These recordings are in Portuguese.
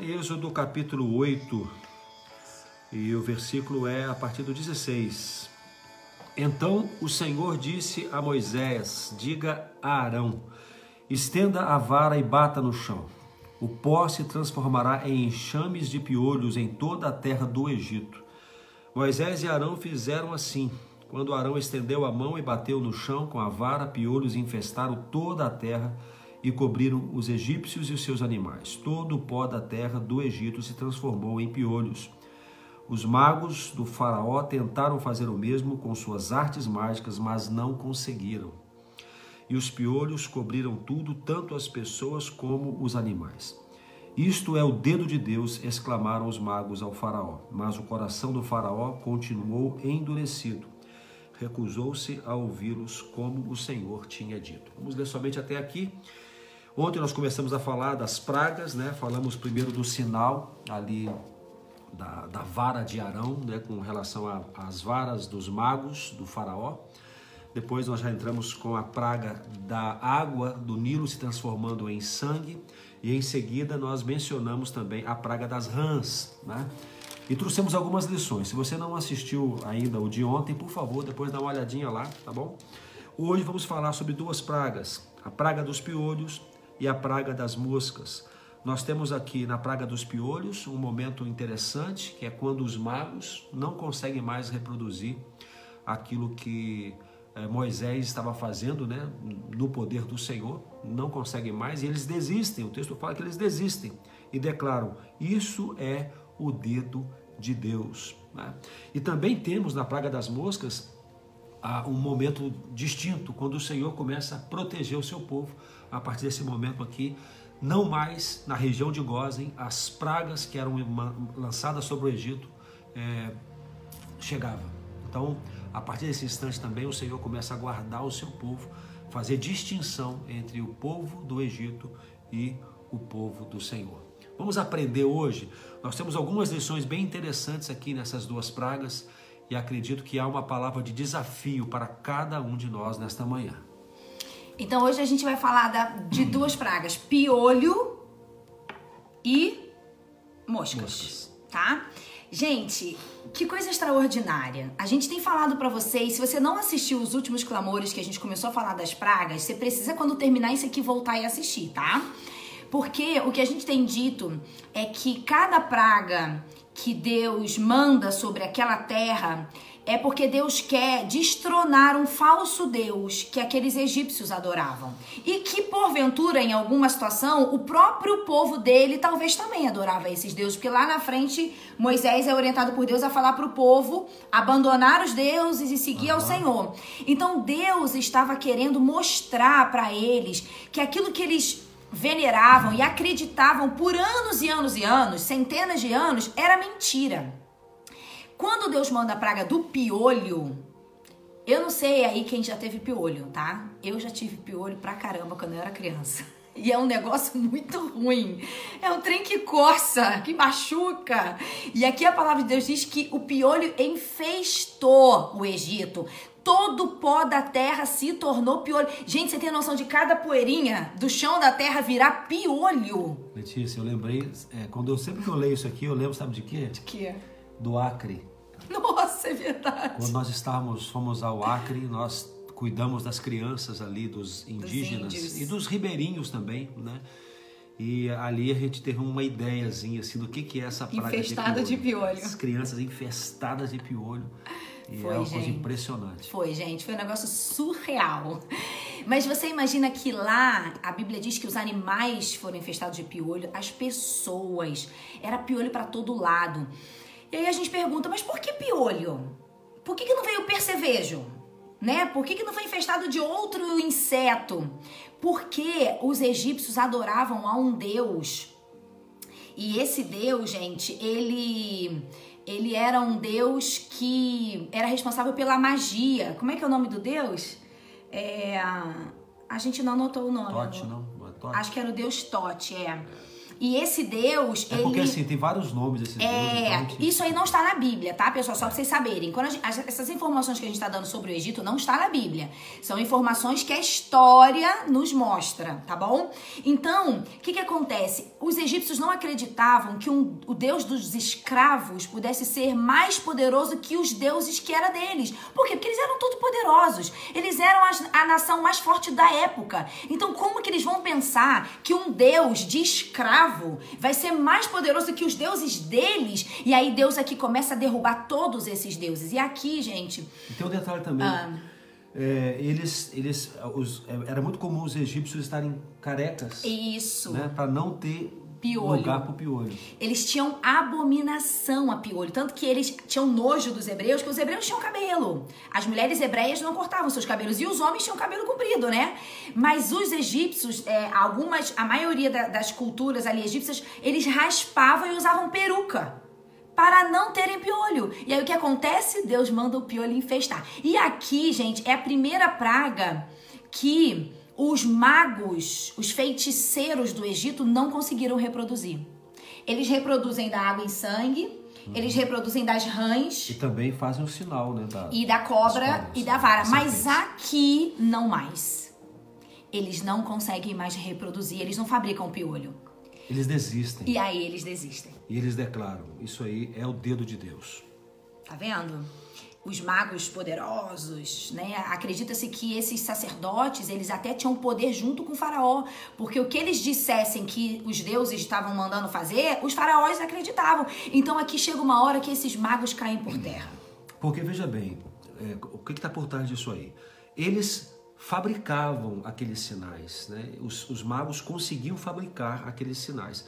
Êxodo capítulo 8, e o versículo é a partir do 16. Então o Senhor disse a Moisés: Diga a Arão: Estenda a vara e bata no chão. O pó se transformará em enxames de piolhos em toda a terra do Egito. Moisés e Arão fizeram assim. Quando Arão estendeu a mão e bateu no chão com a vara, piolhos infestaram toda a terra e cobriram os egípcios e os seus animais. Todo o pó da terra do Egito se transformou em piolhos. Os magos do Faraó tentaram fazer o mesmo com suas artes mágicas, mas não conseguiram. E os piolhos cobriram tudo, tanto as pessoas como os animais. Isto é o dedo de Deus, exclamaram os magos ao Faraó. Mas o coração do Faraó continuou endurecido. Recusou-se a ouvi-los como o Senhor tinha dito. Vamos ler somente até aqui. Ontem nós começamos a falar das pragas, né? Falamos primeiro do sinal ali da, da vara de Arão, né? Com relação às varas dos magos do faraó. Depois nós já entramos com a praga da água do Nilo se transformando em sangue. E em seguida nós mencionamos também a praga das rãs, né? E trouxemos algumas lições. Se você não assistiu ainda o de ontem, por favor, depois dá uma olhadinha lá, tá bom? Hoje vamos falar sobre duas pragas: a praga dos piolhos e a praga das moscas. Nós temos aqui na praga dos piolhos um momento interessante, que é quando os magos não conseguem mais reproduzir aquilo que eh, Moisés estava fazendo, né, no poder do Senhor, não conseguem mais e eles desistem. O texto fala que eles desistem e declaram: Isso é o dedo de Deus. Né? E também temos na praga das moscas um momento distinto, quando o Senhor começa a proteger o seu povo a partir desse momento aqui, não mais na região de Gozen, as pragas que eram lançadas sobre o Egito é, chegavam. Então, a partir desse instante também, o Senhor começa a guardar o seu povo, fazer distinção entre o povo do Egito e o povo do Senhor. Vamos aprender hoje. Nós temos algumas lições bem interessantes aqui nessas duas pragas e acredito que há uma palavra de desafio para cada um de nós nesta manhã. Então hoje a gente vai falar da, de duas pragas: piolho e moscas, moscas. tá? Gente, que coisa extraordinária. A gente tem falado para vocês, se você não assistiu os últimos clamores que a gente começou a falar das pragas, você precisa quando terminar isso aqui voltar e assistir, tá? Porque o que a gente tem dito é que cada praga que Deus manda sobre aquela terra, é porque Deus quer destronar um falso Deus que aqueles egípcios adoravam. E que, porventura, em alguma situação, o próprio povo dele talvez também adorava esses deuses. Porque lá na frente, Moisés é orientado por Deus a falar para o povo abandonar os deuses e seguir uhum. ao Senhor. Então, Deus estava querendo mostrar para eles que aquilo que eles veneravam e acreditavam por anos e anos e anos, centenas de anos, era mentira. Quando Deus manda a praga do piolho, eu não sei aí quem já teve piolho, tá? Eu já tive piolho pra caramba quando eu era criança. E é um negócio muito ruim. É um trem que coça, que machuca. E aqui a palavra de Deus diz que o piolho infestou o Egito. Todo o pó da terra se tornou piolho. Gente, você tem noção de cada poeirinha do chão da terra virar piolho? Letícia, eu lembrei, é, quando eu sempre que eu leio isso aqui, eu lembro, sabe de quê? De quê? do Acre. Nossa, é verdade. Quando nós estávamos, fomos ao Acre, nós cuidamos das crianças ali, dos indígenas dos e dos ribeirinhos também, né? E ali a gente teve uma ideiazinha assim do que, que é essa praga Infestada de piolho. de piolho. As crianças infestadas de piolho. E foi, é uma gente. coisa impressionante. Foi, gente. Foi um negócio surreal. Mas você imagina que lá a Bíblia diz que os animais foram infestados de piolho, as pessoas. Era piolho para todo lado. E aí a gente pergunta, mas por que piolho? Por que, que não veio percevejo? Né? Por que, que não foi infestado de outro inseto? Porque os egípcios adoravam a um deus. E esse deus, gente, ele ele era um deus que era responsável pela magia. Como é que é o nome do deus? É, a gente não anotou o nome. Tote, não? É Tote? Acho que era o deus Tote, é. E esse Deus, É ele porque assim, tem vários nomes então a é, gente- isso aí não está na Bíblia, tá, pessoal? Só pra vocês saberem. Quando a gente- as- essas informações que a gente está dando sobre o Egito não está na Bíblia. São informações que a história nos mostra, tá bom? Então, o que que acontece? Os egípcios não acreditavam que um- o Deus dos escravos pudesse ser mais poderoso que os deuses que era deles. Por quê? Porque eles eram todos poderosos. Eles eram as- a nação mais forte da época. Então, como que eles vão pensar que um Deus de vai ser mais poderoso que os deuses deles? E aí Deus aqui começa a derrubar todos esses deuses. E aqui, gente, E tem um detalhe também. Ah. É, eles, eles, os- é, era muito comum os egípcios estarem carecas, isso. né, para não ter Piolho. lugar pro piolho. Eles tinham abominação a piolho. Tanto que eles tinham nojo dos hebreus, que os hebreus tinham cabelo. As mulheres hebreias não cortavam seus cabelos. E os homens tinham cabelo comprido, né? Mas os egípcios, é, algumas, a maioria da- das culturas ali egípcias, eles raspavam e usavam peruca. Para não terem piolho. E aí o que acontece? Deus manda o piolho infestar. E aqui, gente, é a primeira praga que os magos, os feiticeiros do Egito não conseguiram reproduzir. Eles reproduzem da água em sangue, eles reproduzem das rãs E também fazem o sinal, né, da, e da cobra e da vara. Mas aqui não mais. Eles não conseguem mais reproduzir, eles não fabricam piolho. Eles desistem E aí eles desistem. e eles declaram: isso aí é o dedo de Deus. Tá vendo? Os magos poderosos, né? Acredita-se que esses sacerdotes, eles até tinham poder junto com o faraó, porque o que eles dissessem que os deuses estavam mandando fazer, os faraós acreditavam. Então aqui chega uma hora que esses magos caem por terra. Porque veja bem, é, o que está por trás disso aí? Eles fabricavam aqueles sinais, né? Os, os magos conseguiam fabricar aqueles sinais.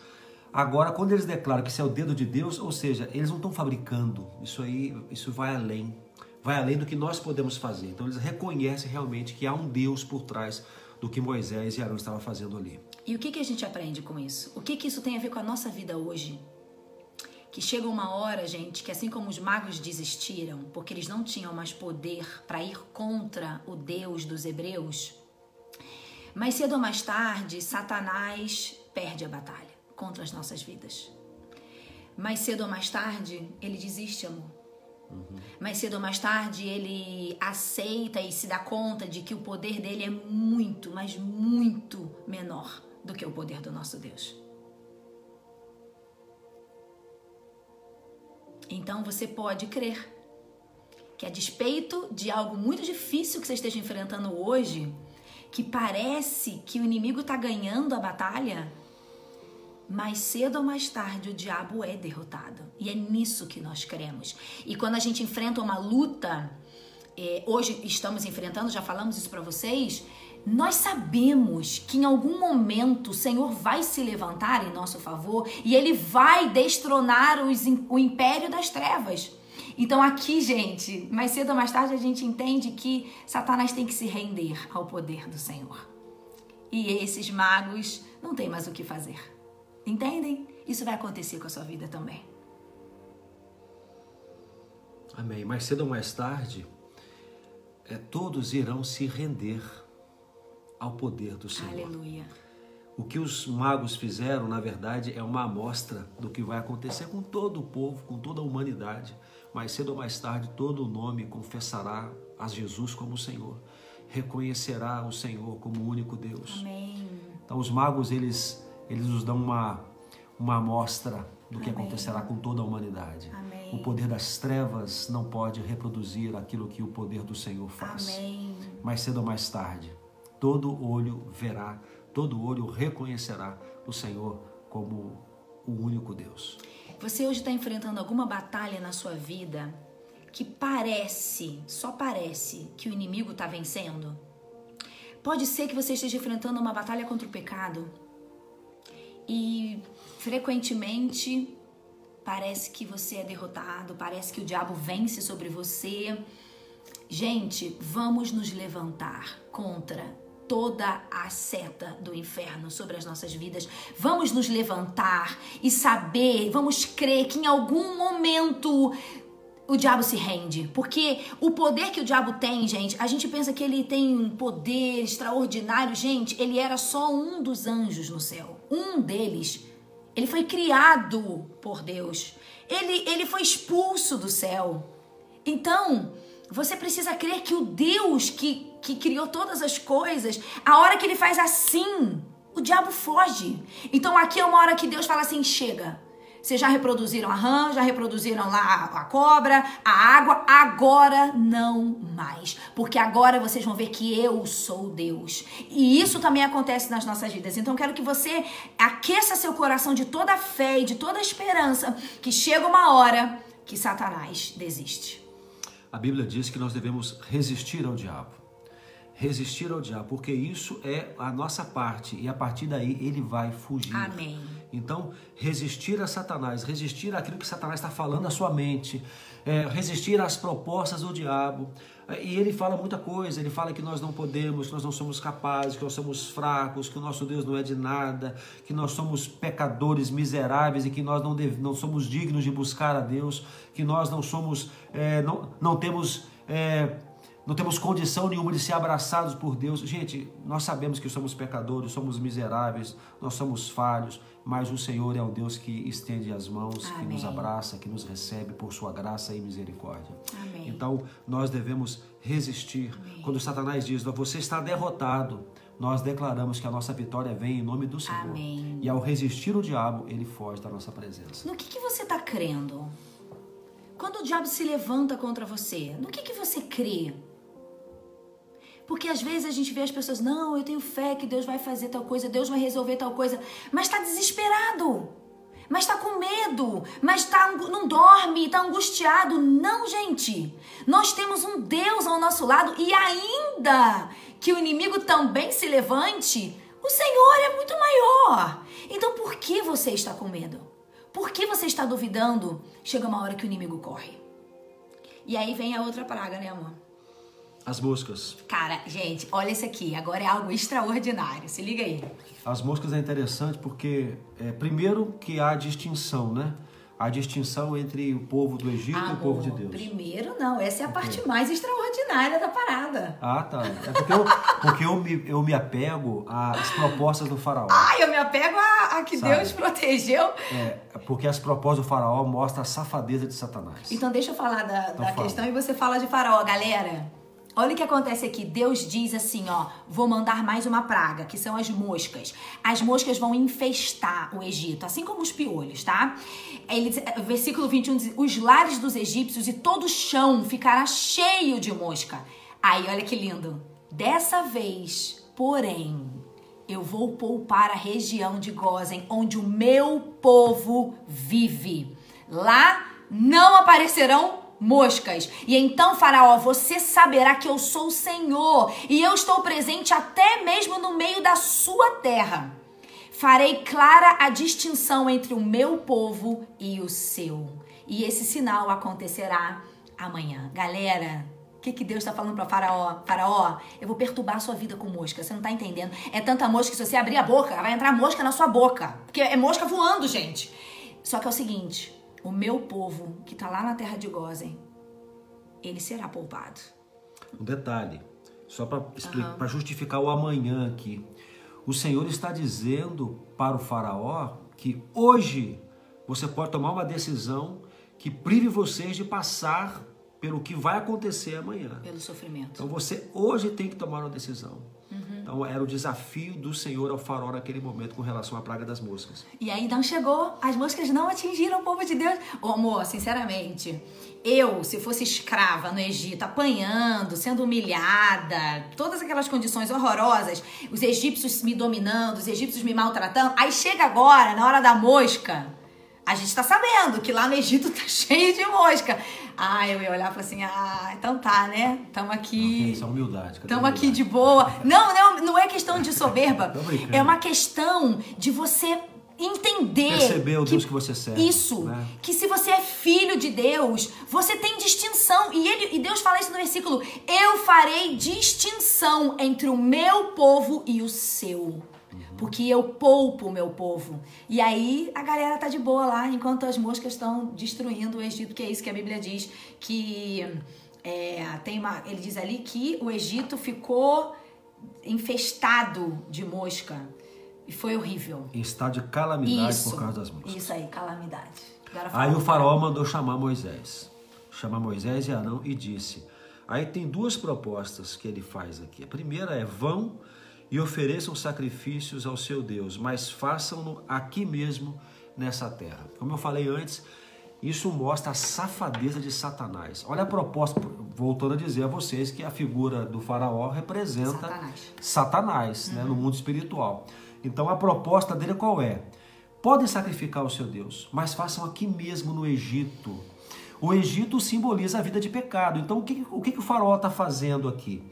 Agora, quando eles declaram que isso é o dedo de Deus, ou seja, eles não estão fabricando. Isso aí, isso vai além, vai além do que nós podemos fazer. Então, eles reconhecem realmente que há um Deus por trás do que Moisés e Arão estavam fazendo ali. E o que, que a gente aprende com isso? O que, que isso tem a ver com a nossa vida hoje? Que chega uma hora, gente, que assim como os magos desistiram, porque eles não tinham mais poder para ir contra o Deus dos hebreus, mais cedo ou mais tarde, Satanás perde a batalha contra as nossas vidas. Mais cedo ou mais tarde, ele desiste, amor. Mais cedo ou mais tarde, ele aceita e se dá conta de que o poder dele é muito, mas muito menor do que o poder do nosso Deus. Então você pode crer que, a despeito de algo muito difícil que você esteja enfrentando hoje, que parece que o inimigo está ganhando a batalha, mais cedo ou mais tarde o diabo é derrotado. E é nisso que nós cremos. E quando a gente enfrenta uma luta, é, hoje estamos enfrentando, já falamos isso para vocês, nós sabemos que em algum momento o Senhor vai se levantar em nosso favor e ele vai destronar os, o império das trevas. Então aqui, gente, mais cedo ou mais tarde a gente entende que Satanás tem que se render ao poder do Senhor. E esses magos não têm mais o que fazer. Entendem? Isso vai acontecer com a sua vida também. Amém. Mais cedo ou mais tarde, é, todos irão se render ao poder do Senhor. Aleluia. O que os magos fizeram, na verdade, é uma amostra do que vai acontecer com todo o povo, com toda a humanidade. Mais cedo ou mais tarde, todo o nome confessará a Jesus como Senhor, reconhecerá o Senhor como o único Deus. Amém. Então, os magos, eles, eles nos dão uma, uma amostra do que Amém. acontecerá com toda a humanidade. Amém. O poder das trevas não pode reproduzir aquilo que o poder do Senhor faz. Amém. Mais cedo ou mais tarde, todo olho verá, todo olho reconhecerá o Senhor como o único Deus. Você hoje está enfrentando alguma batalha na sua vida que parece, só parece, que o inimigo está vencendo? Pode ser que você esteja enfrentando uma batalha contra o pecado e frequentemente parece que você é derrotado, parece que o diabo vence sobre você. Gente, vamos nos levantar contra toda a seta do inferno sobre as nossas vidas. Vamos nos levantar e saber, vamos crer que em algum momento o diabo se rende. Porque o poder que o diabo tem, gente, a gente pensa que ele tem um poder extraordinário. Gente, ele era só um dos anjos no céu. Um deles Ele foi criado por Deus. Ele, ele foi expulso do céu. Então, você precisa crer que o Deus que, que criou todas as coisas, a hora que ele faz assim, o diabo foge. Então aqui é uma hora que Deus fala assim: chega. Vocês já reproduziram a rã, já reproduziram lá a, cobra, a água, agora não mais. Porque agora vocês vão ver que eu sou Deus. E isso também acontece nas nossas vidas. Então quero que você aqueça seu coração de toda fé e de toda esperança que chega uma hora que Satanás desiste. A Bíblia diz que nós devemos resistir ao diabo. Resistir ao diabo, porque isso é a nossa parte e a partir daí ele vai fugir. Amém. Então, resistir a Satanás, resistir àquilo que Satanás está falando na sua mente, é, resistir às propostas do diabo. E ele fala muita coisa, ele fala que nós não podemos, que nós não somos capazes, que nós somos fracos, que o nosso Deus não é de nada, que nós somos pecadores miseráveis e que nós não, deve, não somos dignos de buscar a Deus, que nós não somos, é, não, não temos. É, não temos condição nenhuma de ser abraçados por Deus. Gente, nós sabemos que somos pecadores, somos miseráveis, nós somos falhos, mas o Senhor é o Deus que estende as mãos, Amém. que nos abraça, que nos recebe por sua graça e misericórdia. Amém. Então, nós devemos resistir. Amém. Quando Satanás diz, você está derrotado, nós declaramos que a nossa vitória vem em nome do Senhor. Amém. E ao resistir o diabo, ele foge da nossa presença. No que, que você está crendo? Quando o diabo se levanta contra você, no que, que você crê? Porque às vezes a gente vê as pessoas, não, eu tenho fé que Deus vai fazer tal coisa, Deus vai resolver tal coisa, mas está desesperado, mas está com medo, mas tá, não dorme, está angustiado. Não, gente. Nós temos um Deus ao nosso lado e ainda que o inimigo também se levante, o Senhor é muito maior. Então por que você está com medo? Por que você está duvidando? Chega uma hora que o inimigo corre. E aí vem a outra praga, né, amor? As moscas. Cara, gente, olha isso aqui. Agora é algo extraordinário. Se liga aí. As moscas é interessante porque, é, primeiro, que há distinção, né? A distinção entre o povo do Egito Amor, e o povo de Deus. Primeiro, não. Essa é a okay. parte mais extraordinária da parada. Ah, tá. É porque eu, porque eu, me, eu me apego às propostas do faraó. Ah, eu me apego a, a que Sabe? Deus protegeu. É, porque as propostas do faraó mostram a safadeza de Satanás. Então, deixa eu falar da, então, da questão e você fala de faraó. Galera, Olha o que acontece aqui. Deus diz assim, ó, vou mandar mais uma praga, que são as moscas. As moscas vão infestar o Egito, assim como os piolhos, tá? Ele, versículo 21 diz: "Os lares dos egípcios e todo o chão ficará cheio de mosca". Aí, olha que lindo. Dessa vez, porém, eu vou poupar a região de Gozen, onde o meu povo vive. Lá não aparecerão moscas. E então, Faraó, você saberá que eu sou o Senhor e eu estou presente até mesmo no meio da sua terra. Farei clara a distinção entre o meu povo e o seu. E esse sinal acontecerá amanhã. Galera, o que, que Deus está falando para Faraó? Faraó, eu vou perturbar a sua vida com mosca. Você não está entendendo. É tanta mosca que se você abrir a boca, vai entrar mosca na sua boca. Porque é mosca voando, gente. Só que é o seguinte: o meu povo que está lá na terra de Gozen, ele será poupado. Um detalhe, só para uhum. justificar o amanhã aqui. O Senhor está dizendo para o faraó que hoje você pode tomar uma decisão que prive vocês de passar pelo que vai acontecer amanhã. Pelo sofrimento. Então você hoje tem que tomar uma decisão. Então era o desafio do Senhor ao faraó naquele momento com relação à praga das moscas. E aí não chegou, as moscas não atingiram o povo de Deus. Ô amor, sinceramente, eu, se fosse escrava no Egito, apanhando, sendo humilhada, todas aquelas condições horrorosas, os egípcios me dominando, os egípcios me maltratando, aí chega agora, na hora da mosca, a gente tá sabendo que lá no Egito tá cheio de mosca. Ah, eu ia olhar e falar assim: ah, então tá, né? Tamo aqui. Isso é humildade. Tamo aqui de boa. Não, não, não é questão de soberba. é uma questão de você entender. Perceber o que, Deus que você serve. Isso. Né? Que se você é filho de Deus, você tem distinção. E, ele, e Deus fala isso no versículo: Eu farei distinção entre o meu povo e o seu porque eu poupo o meu povo. E aí a galera tá de boa lá, enquanto as moscas estão destruindo o Egito, que é isso que a Bíblia diz, que é, tem uma, ele diz ali que o Egito ficou infestado de mosca. E foi horrível. Em estado de calamidade Isso. por causa das moscas. Isso aí, calamidade. Aí o faraó mandou chamar Moisés. Chamar Moisés e Arão e disse. Aí tem duas propostas que ele faz aqui. A primeira é: vão e ofereçam sacrifícios ao seu Deus, mas façam-no aqui mesmo nessa terra. Como eu falei antes, isso mostra a safadeza de Satanás. Olha a proposta, voltando a dizer a vocês que a figura do faraó representa Satanás. Satanás, né, no mundo espiritual. Então a proposta dele qual é? Podem sacrificar o seu Deus, mas façam aqui mesmo no Egito. O Egito simboliza a vida de pecado. Então o que o, que o faraó está fazendo aqui?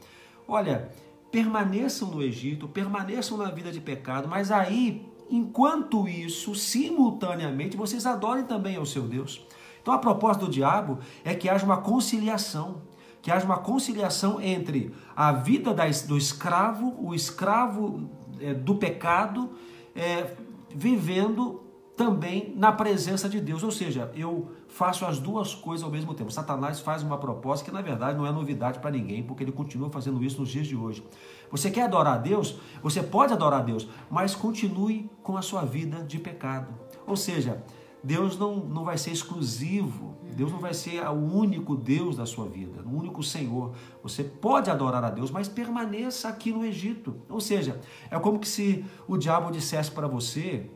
Olha, permaneçam no Egito, permaneçam na vida de pecado, mas aí, enquanto isso, simultaneamente, vocês adorem também ao seu Deus. Então a proposta do diabo é que haja uma conciliação, que haja uma conciliação entre a vida da- do escravo, o escravo é, do pecado, é, vivendo também na presença de Deus. Ou seja, eu faço as duas coisas ao mesmo tempo. Satanás faz uma proposta que na verdade não é novidade para ninguém, porque ele continua fazendo isso nos dias de hoje. Você quer adorar a Deus? Você pode adorar a Deus, mas continue com a sua vida de pecado. Ou seja, Deus não, não vai ser exclusivo, Deus não vai ser o único Deus da sua vida, o único Senhor. Você pode adorar a Deus, mas permaneça aqui no Egito. Ou seja, é como que se o diabo dissesse para você,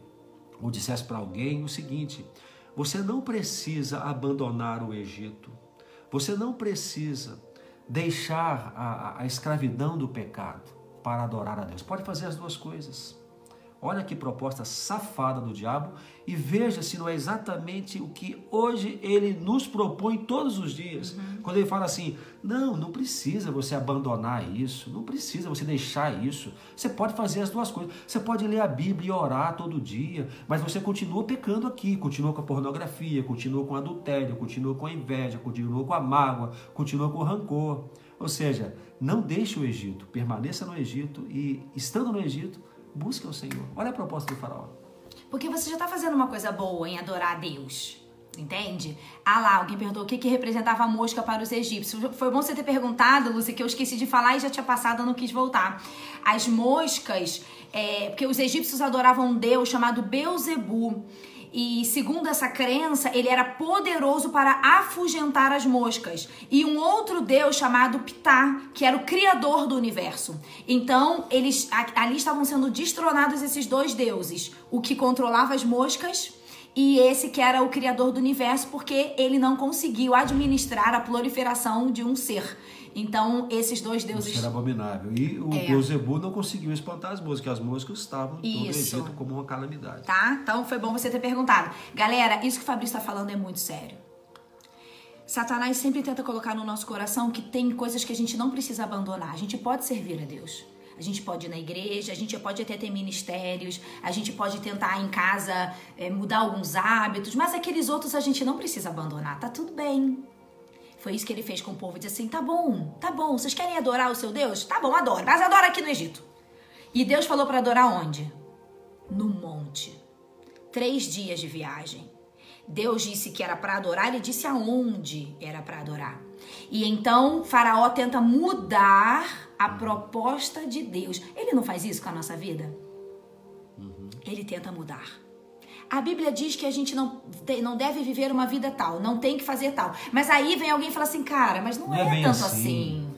ou dissesse para alguém o seguinte: você não precisa abandonar o Egito, você não precisa deixar a, a- escravidão do pecado para adorar a Deus. Pode fazer as duas coisas. Olha que proposta safada do diabo e veja se não é exatamente o que hoje ele nos propõe todos os dias. Quando ele fala assim: não, não precisa você abandonar isso, não precisa você deixar isso. Você pode fazer as duas coisas. Você pode ler a Bíblia e orar todo dia, mas você continua pecando aqui, continua com a pornografia, continua com o adultério, continua com a inveja, continua com a mágoa, continua com o rancor. Ou seja, não deixe o Egito, permaneça no Egito e, estando no Egito, busque o Senhor. Olha a proposta do faraó. Porque você já tá fazendo uma coisa boa em adorar a Deus. Entende? Ah lá, alguém perguntou o que, que representava a mosca para os egípcios. Foi bom você ter perguntado, Lúcia, que eu esqueci de falar e já tinha passado, eu não quis voltar. As moscas, é, porque os egípcios adoravam um deus chamado Beuzebu. E segundo essa crença, ele era poderoso para afugentar as moscas. E um outro deus chamado Ptah, que era o criador do universo. Então, eles ali estavam sendo destronados esses dois deuses, o que controlava as moscas e esse que era o criador do universo, porque ele não conseguiu administrar a proliferação de um ser. Então, esses dois deuses ser abominável. E o É. Beuzebu não conseguiu espantar as moscas. As moscas estavam em todo o Isso. Egito como uma calamidade. tá? Então foi bom você ter perguntado. Galera, isso que o Fabrício tá falando é muito sério. Satanás sempre tenta colocar no nosso coração que tem coisas que a gente não precisa abandonar. A gente pode servir a Deus. A gente pode ir na igreja, a gente pode até ter ministérios, a gente pode tentar em casa eh, mudar alguns hábitos, mas aqueles outros a gente não precisa abandonar. Tá tudo bem. Foi isso que ele fez com o povo. Disse assim: tá bom, tá bom, vocês querem adorar o seu Deus? Tá bom, adora, mas adora aqui no Egito. E Deus falou para adorar onde? No monte. Três dias de viagem. Deus disse que era para adorar, ele disse aonde era para adorar. E então Faraó tenta mudar a proposta de Deus. Ele não faz isso com a nossa vida? Ele tenta mudar. A Bíblia diz que a gente não, te- não deve viver uma vida tal, não tem que fazer tal. Mas aí vem alguém e fala assim, cara, mas não, Não é, é tanto assim. assim.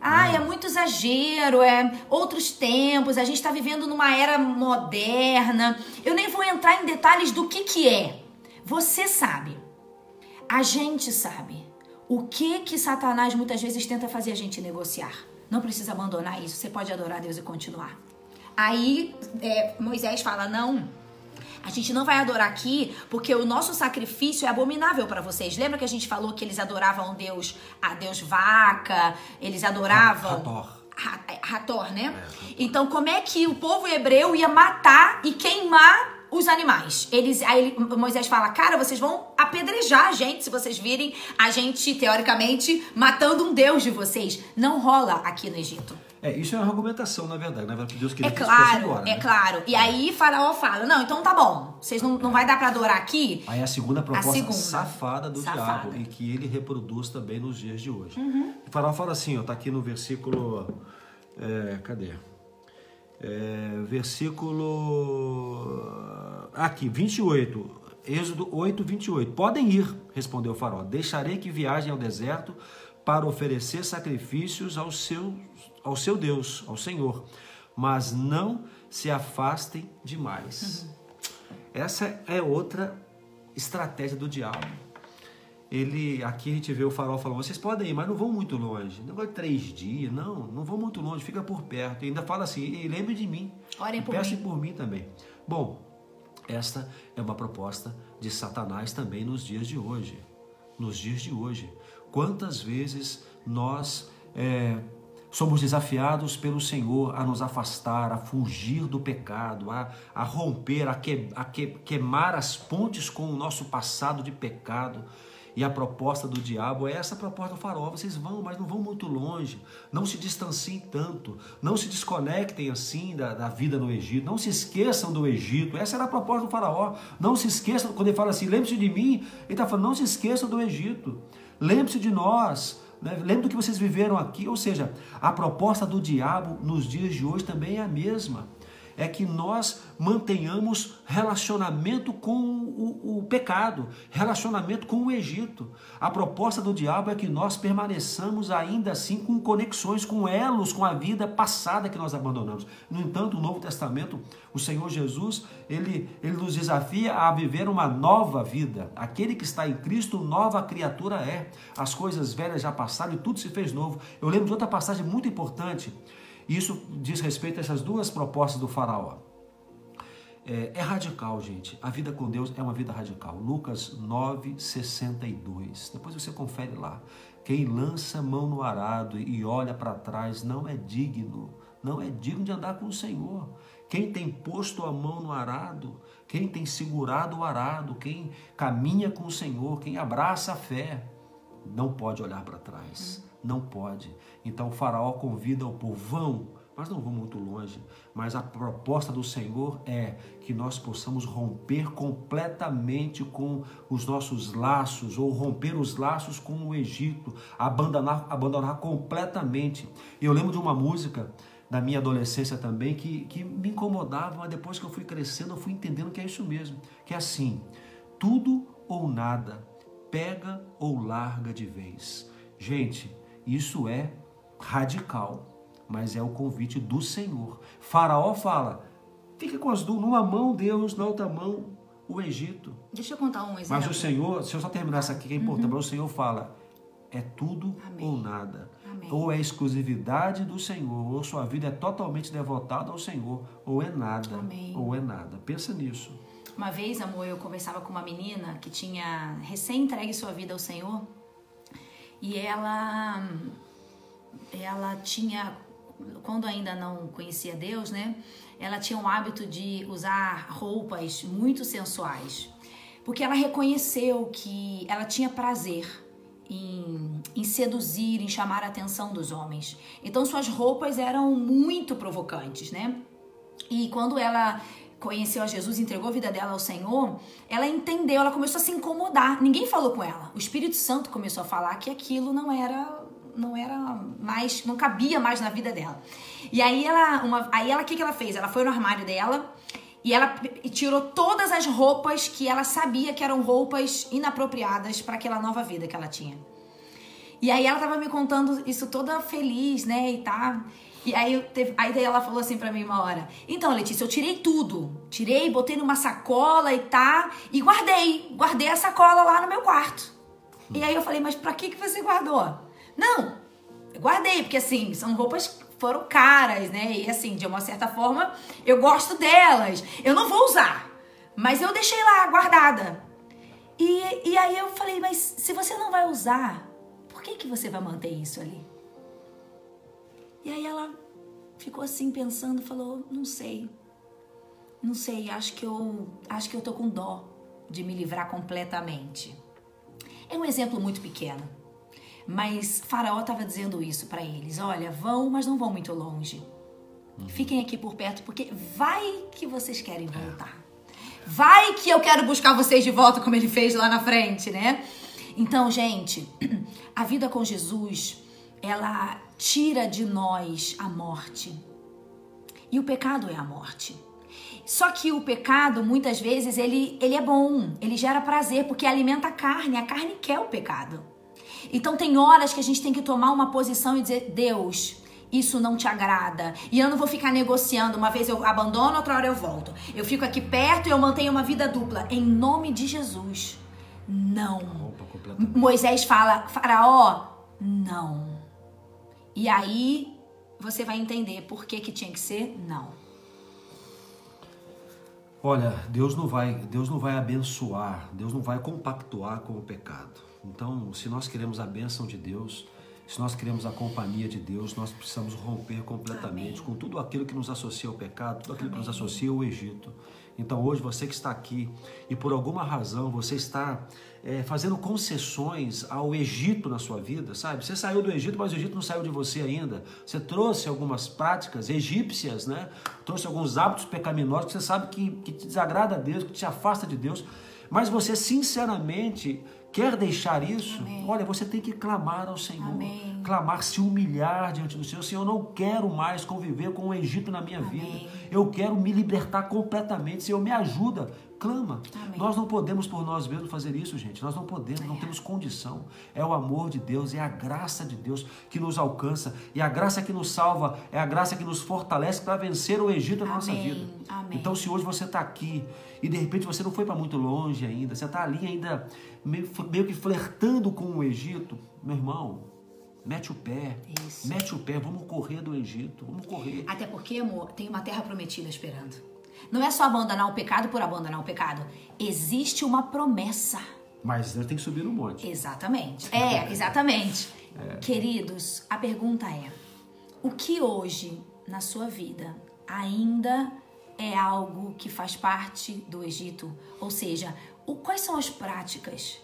Ah, é muito exagero, é outros tempos, a gente está vivendo numa era moderna. Eu nem vou entrar em detalhes do que que é. Você sabe. A gente sabe. O que que Satanás muitas vezes tenta fazer a gente negociar. Não precisa abandonar isso, você pode adorar Deus e continuar. Aí é, Moisés fala: não, a gente não vai adorar aqui porque o nosso sacrifício é abominável para vocês. Lembra que a gente falou que eles adoravam Deus, a Deus vaca, eles adoravam. Hathor. Ra- é, né? Então, como é que o povo hebreu ia matar e queimar os animais? Eles, aí Moisés fala: Cara, vocês vão apedrejar a gente se vocês virem a gente, teoricamente, matando um Deus de vocês. Não rola aqui no Egito. É, isso é uma argumentação, na verdade. Na verdade, Deus queria É que claro, embora. é né? claro. E aí Faraó fala: Não, então tá bom. Vocês não, não vai dar pra adorar aqui? Aí a segunda proposta segunda. safada do Safada. diabo e que ele reproduz também nos dias de hoje. Uhum. O faraó fala assim, ó, tá aqui no versículo, é, cadê? É, versículo. Aqui, 28. Êxodo 8, 28. Podem ir, respondeu o faraó. Deixarei que viajem ao deserto para oferecer sacrifícios ao seu, ao seu Deus, ao Senhor. Mas não se afastem demais. Uhum. Essa é outra estratégia do diabo. Ele, aqui a gente vê o farol falando, vocês podem ir, mas não vão muito longe. Não vai três dias, não, não vão muito longe, fica por perto. E ainda fala assim, e lembre de mim. Orem por Peçam mim. por mim também. Bom, esta é uma proposta de Satanás também nos dias de hoje. Nos dias de hoje. Quantas vezes nós é, somos desafiados pelo Senhor a nos afastar, a fugir do pecado, a, a romper, a, que, a que, queimar as pontes com o nosso passado de pecado. E a proposta do diabo é essa proposta do farol. Vocês vão, mas não vão muito longe. Não se distanciem tanto. Não se desconectem assim da, da vida no Egito. Não se esqueçam do Egito. Essa era a proposta do faraó. Não se esqueçam, quando ele fala assim, lembre-se de mim, ele está falando, não se esqueçam do Egito. Lembre-se de nós. Né? Lembre do que vocês viveram aqui. Ou seja, a proposta do diabo nos dias de hoje também é a mesma é que nós mantenhamos relacionamento com o, o, pecado, relacionamento com o Egito. A proposta do diabo é que nós permaneçamos ainda assim com conexões, com elos, com a vida passada que nós abandonamos. No entanto, o Novo Testamento, o Senhor Jesus, ele, ele nos desafia a viver uma nova vida. Aquele que está em Cristo, nova criatura é. As coisas velhas já passaram e tudo se fez novo. Eu lembro de outra passagem muito importante isso diz respeito a essas duas propostas do faraó. É, é, radical, gente. A vida com Deus é uma vida radical. Lucas 9, 62. Depois você confere lá. Quem lança mão no arado e olha para trás não é digno, não é digno de andar com o Senhor. Quem tem posto a mão no arado, quem tem segurado o arado, quem caminha com o Senhor, quem abraça a fé, não pode olhar para trás. Não pode. Então o faraó convida o povo, vão, mas não vão muito longe. Mas a proposta do Senhor é que nós possamos romper completamente com os nossos laços, ou romper os laços com o Egito, abandonar, abandonar completamente. Eu lembro de uma música da minha adolescência também que, que me incomodava, mas depois que eu fui crescendo, eu fui entendendo que é isso mesmo. Que é assim, tudo ou nada, pega ou larga de vez. Gente, isso é radical, mas é o convite do Senhor. Faraó fala: fica com as duas, numa mão Deus, na outra mão o Egito. Deixa eu contar um exemplo. Mas o Senhor, se eu só terminar essa aqui que é importante, uhum. mas o Senhor fala: é tudo Amém. ou nada. Amém. Ou é exclusividade do Senhor, ou sua vida é totalmente devotada ao Senhor, ou é nada. Amém. Ou é nada. Pensa nisso. Uma vez, amor, eu conversava com uma menina que tinha recém entregue sua vida ao Senhor e ela ela tinha quando ainda não conhecia Deus, né? Ela tinha o hábito de usar roupas muito sensuais, porque ela reconheceu que ela tinha prazer em, em, seduzir, em chamar a atenção dos homens. Então suas roupas eram muito provocantes, né? E quando ela conheceu a Jesus, entregou a vida dela ao Senhor, ela entendeu, ela começou a se incomodar. Ninguém falou com ela. O Espírito Santo começou a falar que aquilo não era não era mais, não cabia mais na vida dela. E aí ela, uma, aí ela, o que, que ela fez? Ela foi no armário dela e ela tirou todas as roupas que ela sabia que eram roupas inapropriadas para aquela nova vida que ela tinha. E aí ela tava me contando isso toda feliz, né, e tá. E aí, teve, aí ela falou assim pra mim uma hora: Então, Letícia, eu tirei tudo. Tirei, botei numa sacola e tá. E guardei. Guardei a sacola lá no meu quarto. E aí eu falei: Mas pra que, que você guardou? Não, guardei, porque assim, são roupas foram caras, né? E assim, de uma certa forma, eu gosto delas. Eu não vou usar. Mas eu deixei lá guardada. E, e aí eu falei: Mas se você não vai usar, por que, que você vai manter isso ali? E aí ela ficou assim pensando, falou: "Não sei. Não sei, acho que eu acho que eu tô com dó de me livrar completamente". É um exemplo muito pequeno. Mas Faraó estava dizendo isso para eles: "Olha, vão, mas não vão muito longe. Uhum. Fiquem aqui por perto porque vai que vocês querem voltar. Vai que eu quero buscar vocês de volta como ele fez lá na frente, né? Então, gente, a vida com Jesus, ela tira de nós a morte. E o pecado é a morte. Só que o pecado, muitas vezes, ele, ele é bom, ele gera prazer, porque alimenta a carne, a carne quer o pecado. Então tem horas que a gente tem que tomar uma posição e dizer, Deus, isso não te agrada. E eu não vou ficar negociando. Uma vez eu abandono, outra hora eu volto. Eu fico aqui perto e eu mantenho uma vida dupla. Em nome de Jesus. Não. Moisés fala, Faraó, não. E aí você vai entender por que, que tinha que ser não. Olha, Deus não vai, Deus não vai abençoar, Deus não vai compactuar com o pecado. Então, se nós queremos a bênção de Deus, se nós queremos a companhia de Deus, nós precisamos romper completamente Amém. com tudo aquilo que nos associa ao pecado, tudo aquilo Amém. que nos associa ao Egito. Então, hoje, você que está aqui e por alguma razão você está é, fazendo concessões ao Egito na sua vida, sabe? Você saiu do Egito, mas o Egito não saiu de você ainda. Você trouxe algumas práticas egípcias, né? Trouxe alguns hábitos pecaminosos que você sabe que, que te desagrada a Deus, que te afasta de Deus. Mas você, sinceramente, Quer deixar isso? Amém. Olha, você tem que clamar ao Senhor. Amém. Clamar, se humilhar diante do Senhor. Senhor, eu não quero mais conviver com o Egito na minha Amém. vida. Eu quero me libertar completamente. Senhor, me ajuda clama. Amém. Nós não podemos por nós mesmos fazer isso, gente. Nós não podemos, não temos condição. É o amor de Deus, é a graça de Deus que nos alcança. E a graça que nos salva é a graça que nos fortalece para vencer o Egito na nossa vida. Amém. Então, se hoje você está aqui e de repente você não foi para muito longe ainda, você está ali ainda meio, meio que flertando com o Egito, meu irmão, Mete o pé, Isso. mete o pé, vamos correr do Egito, vamos correr. Até porque, amor, tem uma terra prometida esperando. Não é só abandonar o pecado por abandonar o pecado. Existe uma promessa. Mas tem que subir no monte. Exatamente. É, exatamente. É. Queridos, a pergunta é: o que hoje na sua vida ainda é algo que faz parte do Egito? Ou seja, o, quais são as práticas?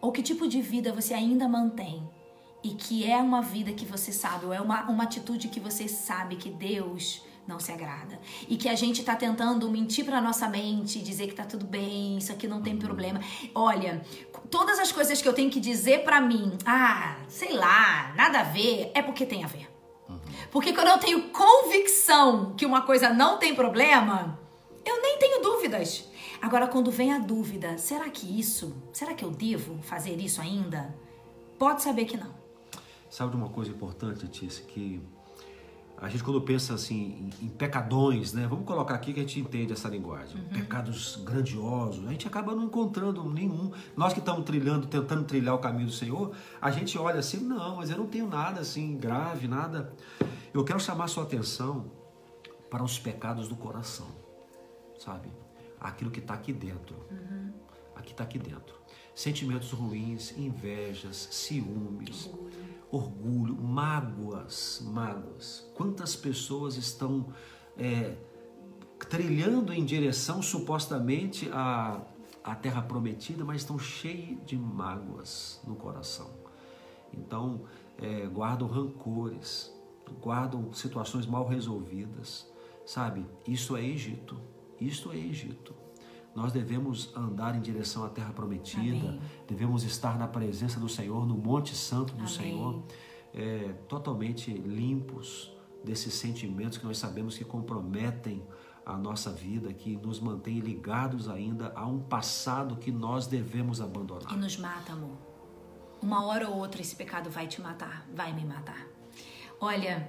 Ou que tipo de vida você ainda mantém? E que é uma vida que você sabe, ou é uma, uma atitude que você sabe que Deus não se agrada. E que a gente tá tentando mentir pra nossa mente, dizer que tá tudo bem, isso aqui não tem problema. Olha, todas as coisas que eu tenho que dizer pra mim, ah, sei lá, nada a ver, é porque tem a ver. Porque quando eu tenho convicção que uma coisa não tem problema, eu nem tenho dúvidas. Agora, quando vem a dúvida, será que isso, será que eu devo fazer isso ainda? Pode saber que não. Sabe de uma coisa importante, Tícia, que a gente quando pensa assim em, pecadões, né? Vamos colocar aqui que a gente entende essa linguagem. Uhum. Pecados grandiosos, a gente acaba não encontrando nenhum. Nós que estamos trilhando, tentando trilhar o caminho do Senhor, a gente olha assim, não, mas eu não tenho nada assim grave, nada. Eu quero chamar a sua atenção para os pecados do coração, sabe? Aquilo que está aqui dentro. Uhum. Aqui está aqui dentro. Sentimentos ruins, invejas, ciúmes. Orgulho orgulho, mágoas, mágoas. Quantas pessoas estão é, trilhando em direção supostamente à, à terra prometida, mas estão cheias de mágoas no coração. Então, é, guardam rancores, guardam situações mal resolvidas, sabe? Isso é Egito. Isto é Egito. Nós devemos andar em direção à terra prometida, Amém. devemos estar na presença do Senhor, no Monte Santo do Amém. Senhor, é, totalmente limpos desses sentimentos que nós sabemos que comprometem a nossa vida, que nos mantém ligados ainda a um passado que nós devemos abandonar. E nos mata, amor. Uma hora ou outra esse pecado vai te matar, vai me matar. Olha,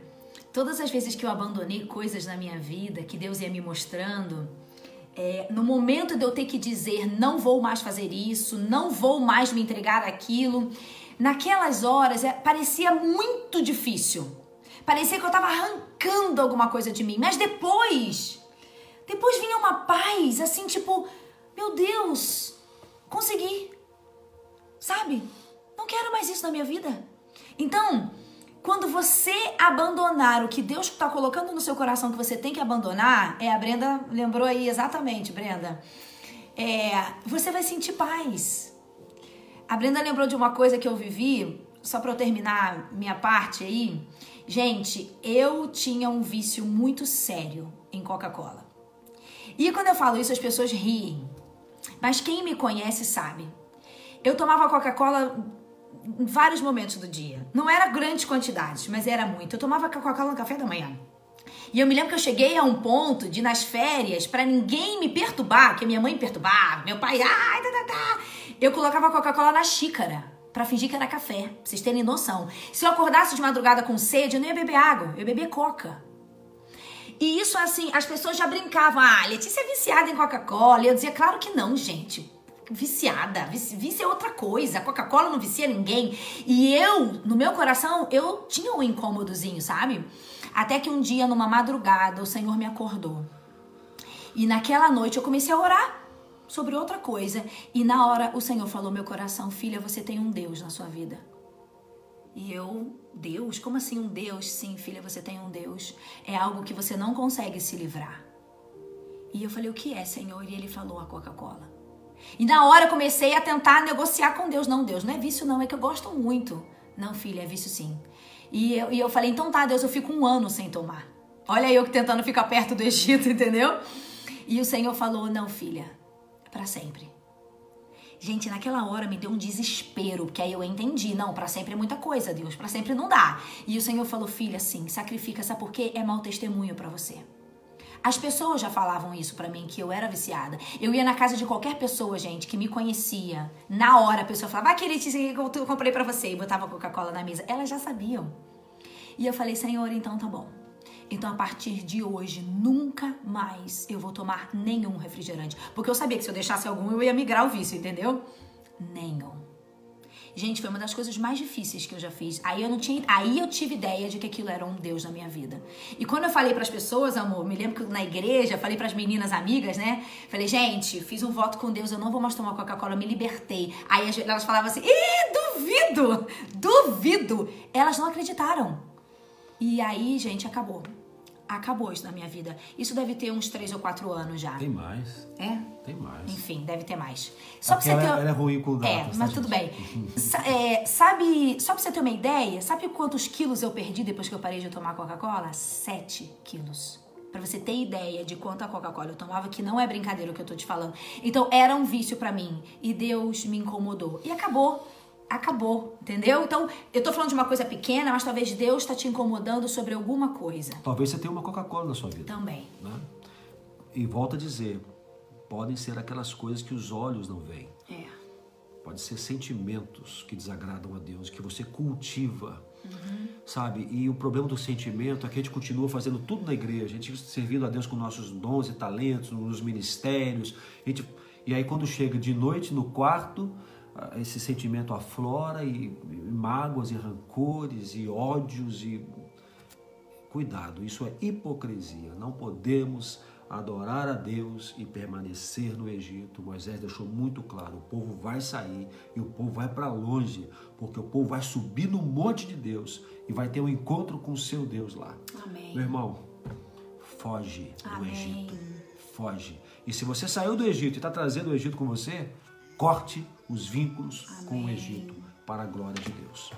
todas as vezes que eu abandonei coisas na minha vida, que Deus ia me mostrando, é, no momento de eu ter que dizer não vou mais fazer isso, não vou mais me entregar aquilo, naquelas horas é, parecia muito difícil. Parecia que eu estava arrancando alguma coisa de mim, mas depois, depois vinha uma paz, assim, tipo, meu Deus, consegui, sabe? Não quero mais isso na minha vida. Então, quando você abandonar o que Deus está colocando no seu coração que você tem que abandonar, é a Brenda lembrou aí exatamente, Brenda. É, você vai sentir paz. A Brenda lembrou de uma coisa que eu vivi, só para eu terminar minha parte aí. Gente, eu tinha um vício muito sério em Coca-Cola. E quando eu falo isso, as pessoas riem. Mas quem me conhece sabe. Eu tomava Coca-Cola em vários momentos do dia. Não era grandes quantidades, mas era muito. Eu tomava Coca-Cola no café da manhã. E eu me lembro que eu cheguei a um ponto de, nas férias, para ninguém me perturbar, que minha mãe me perturbava, meu pai, ai, tá, tá, tá. Eu colocava Coca-Cola na xícara para fingir que era café, pra vocês terem noção. Se eu acordasse de madrugada com sede, eu não ia beber água, eu ia beber coca. E isso, assim, as pessoas já brincavam, ah, Letícia é viciada em Coca-Cola. E eu dizia, claro que não, gente viciada. Vício é outra coisa. Coca-Cola não vicia ninguém. E eu, no meu coração, eu tinha um incômodozinho, sabe? Até que um dia, numa madrugada, o Senhor me acordou. E naquela noite eu comecei a orar sobre outra coisa. E na hora o Senhor falou meu coração, filha, você tem um Deus na sua vida. E eu, Deus? Como assim um Deus? Sim, filha, você tem um Deus. É algo que você não consegue se livrar. E eu falei, o que é, Senhor? E ele falou, a Coca-Cola. E na hora eu comecei a tentar negociar com Deus. Não, Deus, não é vício não, é que eu gosto muito. Não, filha, é vício sim. E eu, e eu falei, então tá, Deus, eu fico um ano sem tomar. Olha eu tentando ficar perto do Egito, entendeu? E o Senhor falou, não, filha, é para sempre. Gente, naquela hora me deu um desespero, porque aí eu entendi, não, para sempre é muita coisa, Deus, para sempre não dá. E o Senhor falou, filha, sim, sacrifica, sabe por quê? É mau testemunho para você. As pessoas já falavam isso para mim, que eu era viciada. Eu ia na casa de qualquer pessoa, gente, que me conhecia. Na hora a pessoa falava, ah, querida, isso que eu comprei para você. E botava Coca-Cola na mesa. Elas já sabiam. E eu falei, Senhor, então tá bom. Então, a partir de hoje, nunca mais eu vou tomar nenhum refrigerante. Porque eu sabia que se eu deixasse algum, eu ia migrar o vício, entendeu? Nenhum. Gente, foi uma das coisas mais difíceis que eu já fiz. Aí eu não tinha, aí eu tive ideia de que aquilo era um Deus na minha vida. E quando eu falei para as pessoas, amor, me lembro que na igreja, falei para as meninas amigas, né? Falei, gente, fiz um voto com Deus, eu não vou mais tomar Coca-Cola, me libertei. Aí elas falavam assim: "Ih, duvido! Duvido!" Elas não acreditaram. E aí, gente, acabou acabou isso na minha vida. Isso deve ter uns 3 ou 4 anos já. Tem mais. É? Tem mais. Enfim, deve ter mais. Só pra você ter... ela é ruim com datas, É, mas tá, tudo bem. é, sabe, só pra você ter uma ideia, sabe quantos quilos eu perdi depois que eu parei de tomar Coca-Cola? 7 quilos. Pra você ter ideia de quanto a Coca-Cola eu tomava, que não é brincadeira o que eu tô te falando. Então era um vício para mim. E Deus me incomodou. E acabou acabou, entendeu? Então, eu tô falando de uma coisa pequena, mas talvez Deus está te incomodando sobre alguma coisa. Talvez você tenha uma Coca-Cola na sua vida. Também. Né? E volta a dizer, podem ser aquelas coisas que os olhos não veem. É. Pode ser sentimentos que desagradam a Deus, que você cultiva. Uhum. Sabe? E o problema do sentimento é que a gente continua fazendo tudo na igreja, a gente servindo a Deus com nossos dons e talentos, nos ministérios. A gente... E aí, quando chega de noite no quarto, esse sentimento aflora e, e mágoas e rancores e ódios e cuidado, isso é hipocrisia. Não podemos adorar a Deus e permanecer no Egito. Moisés deixou muito claro: o povo vai sair e o povo vai para longe, porque o povo vai subir no monte de Deus e vai ter um encontro com o seu Deus lá. Amém. Meu irmão, foge Amém. do Egito. Foge. E se você saiu do Egito e está trazendo o Egito com você, corte os vínculos Amém. com o Egito para a glória de Deus.